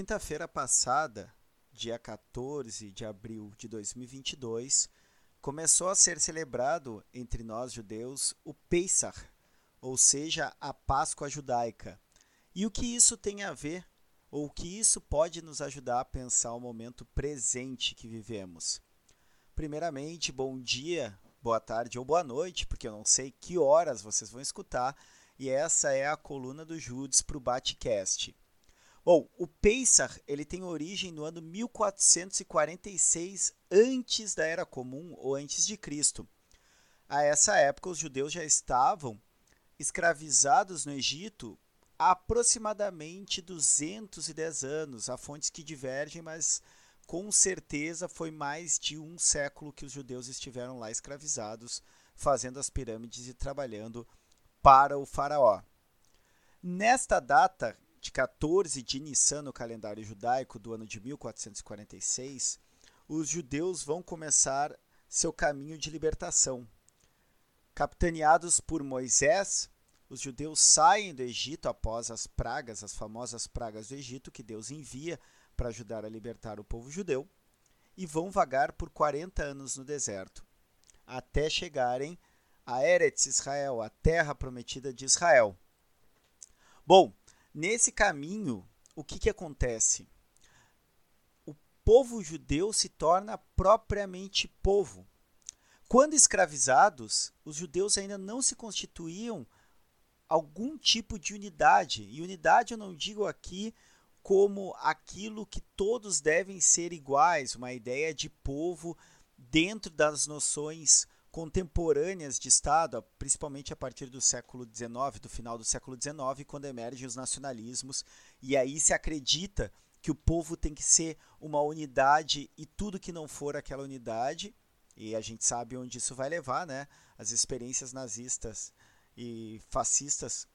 quinta-feira passada, dia 14 de abril de 2022, começou a ser celebrado entre nós judeus o Pesach, ou seja, a Páscoa judaica. E o que isso tem a ver, ou o que isso pode nos ajudar a pensar o momento presente que vivemos? Primeiramente, bom dia, boa tarde ou boa noite, porque eu não sei que horas vocês vão escutar, e essa é a coluna do Judes para o Batcast. Bom, o Pesach ele tem origem no ano 1446 antes da Era Comum ou antes de Cristo. A essa época, os judeus já estavam escravizados no Egito há aproximadamente 210 anos. Há fontes que divergem, mas com certeza foi mais de um século que os judeus estiveram lá escravizados, fazendo as pirâmides e trabalhando para o faraó. Nesta data, de 14 de Nissan no calendário judaico do ano de 1446, os judeus vão começar seu caminho de libertação. Capitaneados por Moisés, os judeus saem do Egito após as pragas, as famosas pragas do Egito que Deus envia para ajudar a libertar o povo judeu, e vão vagar por 40 anos no deserto, até chegarem a Eretz Israel, a terra prometida de Israel. Bom, Nesse caminho, o que, que acontece? O povo judeu se torna propriamente povo. Quando escravizados, os judeus ainda não se constituíam algum tipo de unidade. E unidade eu não digo aqui como aquilo que todos devem ser iguais, uma ideia de povo dentro das noções contemporâneas de Estado, principalmente a partir do século XIX, do final do século XIX, quando emergem os nacionalismos, e aí se acredita que o povo tem que ser uma unidade e tudo que não for aquela unidade, e a gente sabe onde isso vai levar, né? As experiências nazistas e fascistas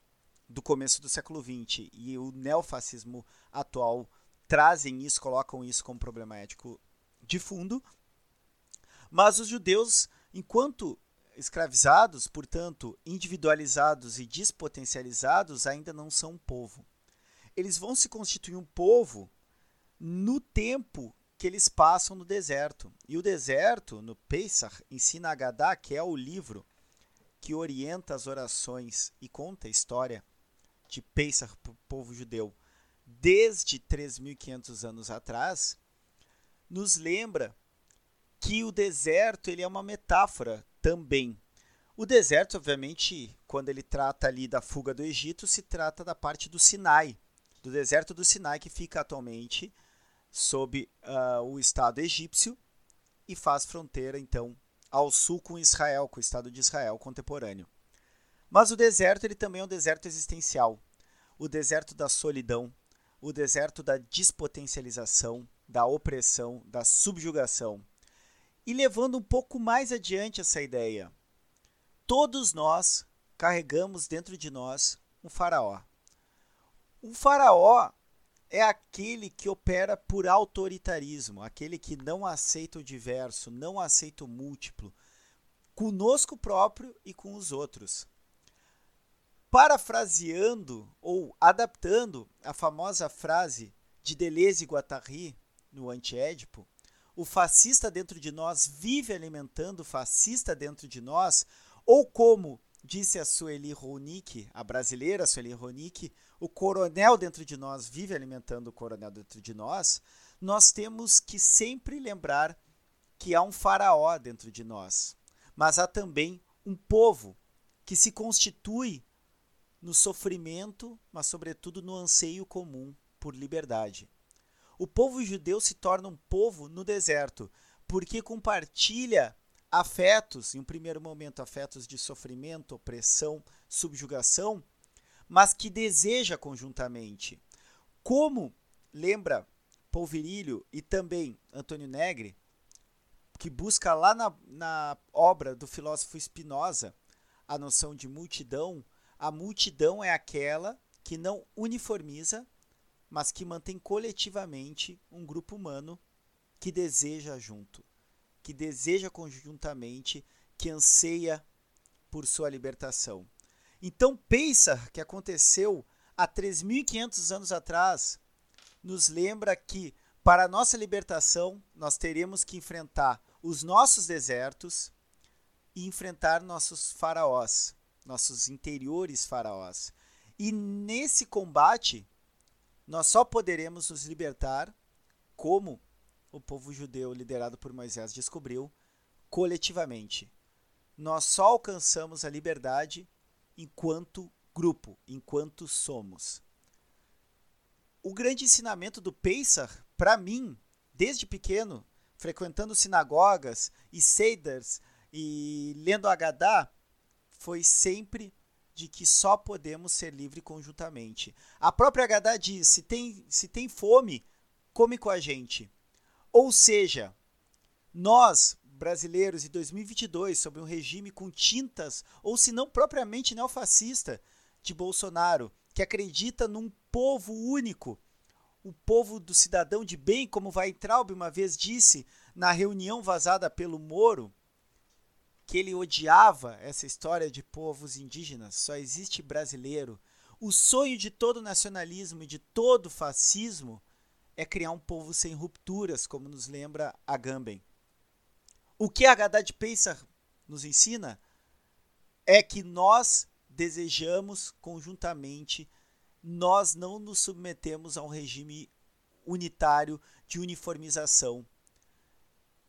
do começo do século XX e o neofascismo atual trazem isso, colocam isso como problema ético de fundo. Mas os judeus Enquanto escravizados, portanto, individualizados e despotencializados, ainda não são um povo. Eles vão se constituir um povo no tempo que eles passam no deserto. E o deserto, no Pesach, ensina Agadá, que é o livro que orienta as orações e conta a história de Pesach para o povo judeu desde 3.500 anos atrás, nos lembra que o deserto ele é uma metáfora também. O deserto, obviamente, quando ele trata ali da fuga do Egito, se trata da parte do Sinai, do deserto do Sinai que fica atualmente sob uh, o Estado egípcio e faz fronteira então ao sul com Israel, com o Estado de Israel contemporâneo. Mas o deserto ele também é um deserto existencial, o deserto da solidão, o deserto da despotencialização, da opressão, da subjugação. E levando um pouco mais adiante essa ideia, todos nós carregamos dentro de nós um faraó. Um faraó é aquele que opera por autoritarismo, aquele que não aceita o diverso, não aceita o múltiplo, conosco próprio e com os outros. Parafraseando ou adaptando a famosa frase de Deleuze e Guattari no Antiédipo, o fascista dentro de nós vive alimentando o fascista dentro de nós, ou como disse a Sueli Ronick, a brasileira Sueli Ronick, o coronel dentro de nós vive alimentando o coronel dentro de nós, nós temos que sempre lembrar que há um faraó dentro de nós, mas há também um povo que se constitui no sofrimento, mas sobretudo no anseio comum por liberdade. O povo judeu se torna um povo no deserto, porque compartilha afetos, em um primeiro momento, afetos de sofrimento, opressão, subjugação, mas que deseja conjuntamente. Como lembra Polverilho e também Antônio Negri, que busca lá na, na obra do filósofo Spinoza a noção de multidão, a multidão é aquela que não uniformiza, mas que mantém coletivamente um grupo humano que deseja junto, que deseja conjuntamente, que anseia por sua libertação. Então, pensa que aconteceu há 3.500 anos atrás, nos lembra que para a nossa libertação nós teremos que enfrentar os nossos desertos e enfrentar nossos faraós, nossos interiores faraós. E nesse combate nós só poderemos nos libertar como o povo judeu liderado por Moisés descobriu coletivamente. Nós só alcançamos a liberdade enquanto grupo, enquanto somos. O grande ensinamento do Pesach, para mim, desde pequeno, frequentando sinagogas e seiders e lendo Agadá, foi sempre de que só podemos ser livres conjuntamente. A própria Agadá diz: se tem, se tem fome, come com a gente. Ou seja, nós, brasileiros em 2022 sob um regime com tintas, ou se não propriamente neofascista, de Bolsonaro, que acredita num povo único, o povo do cidadão de bem, como Weintraub uma vez disse na reunião vazada pelo Moro, que ele odiava essa história de povos indígenas, só existe brasileiro. O sonho de todo nacionalismo e de todo fascismo é criar um povo sem rupturas, como nos lembra Agamben. O que a Haddad Pesach nos ensina é que nós desejamos conjuntamente, nós não nos submetemos a um regime unitário de uniformização.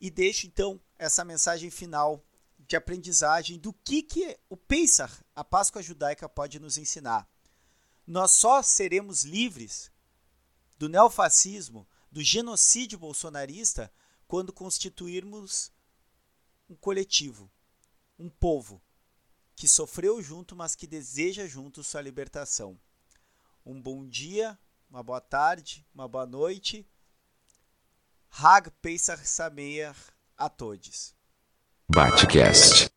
E deixo então essa mensagem final de aprendizagem do que, que o Pesach, a Páscoa judaica, pode nos ensinar. Nós só seremos livres do neofascismo, do genocídio bolsonarista, quando constituirmos um coletivo, um povo que sofreu junto, mas que deseja junto sua libertação. Um bom dia, uma boa tarde, uma boa noite. Hag Pesach Sameach a todos. Batcast.